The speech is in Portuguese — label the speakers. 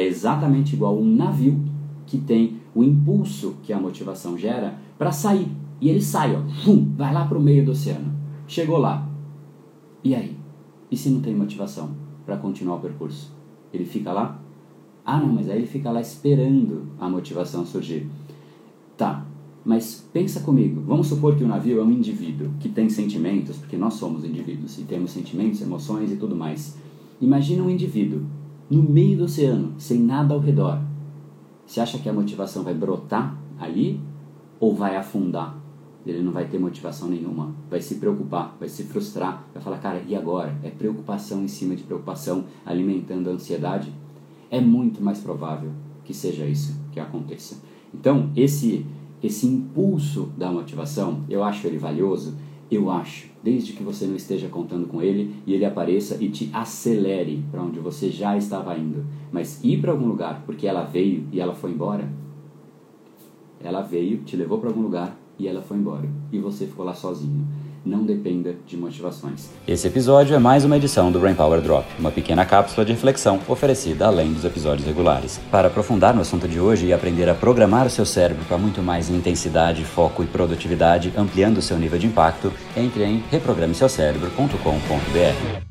Speaker 1: É exatamente igual um navio que tem o impulso que a motivação gera para sair. E ele sai, ó, vum, vai lá para o meio do oceano. Chegou lá. E aí? E se não tem motivação para continuar o percurso? Ele fica lá? Ah, não, mas aí ele fica lá esperando a motivação surgir. Tá, mas pensa comigo, vamos supor que o navio é um indivíduo que tem sentimentos, porque nós somos indivíduos e temos sentimentos, emoções e tudo mais. Imagina um indivíduo no meio do oceano, sem nada ao redor. Você acha que a motivação vai brotar ali ou vai afundar? Ele não vai ter motivação nenhuma, vai se preocupar, vai se frustrar, vai falar, cara, e agora? É preocupação em cima de preocupação, alimentando a ansiedade? É muito mais provável que seja isso que aconteça. Então, esse esse impulso da motivação, eu acho ele valioso, eu acho, desde que você não esteja contando com ele e ele apareça e te acelere para onde você já estava indo. Mas ir para algum lugar porque ela veio e ela foi embora, ela veio, te levou para algum lugar e ela foi embora. E você ficou lá sozinho não dependa de motivações.
Speaker 2: Esse episódio é mais uma edição do Brain Power Drop, uma pequena cápsula de reflexão oferecida além dos episódios regulares. Para aprofundar no assunto de hoje e aprender a programar o seu cérebro para muito mais intensidade, foco e produtividade, ampliando seu nível de impacto, entre em reprogrameseucerebro.com.br.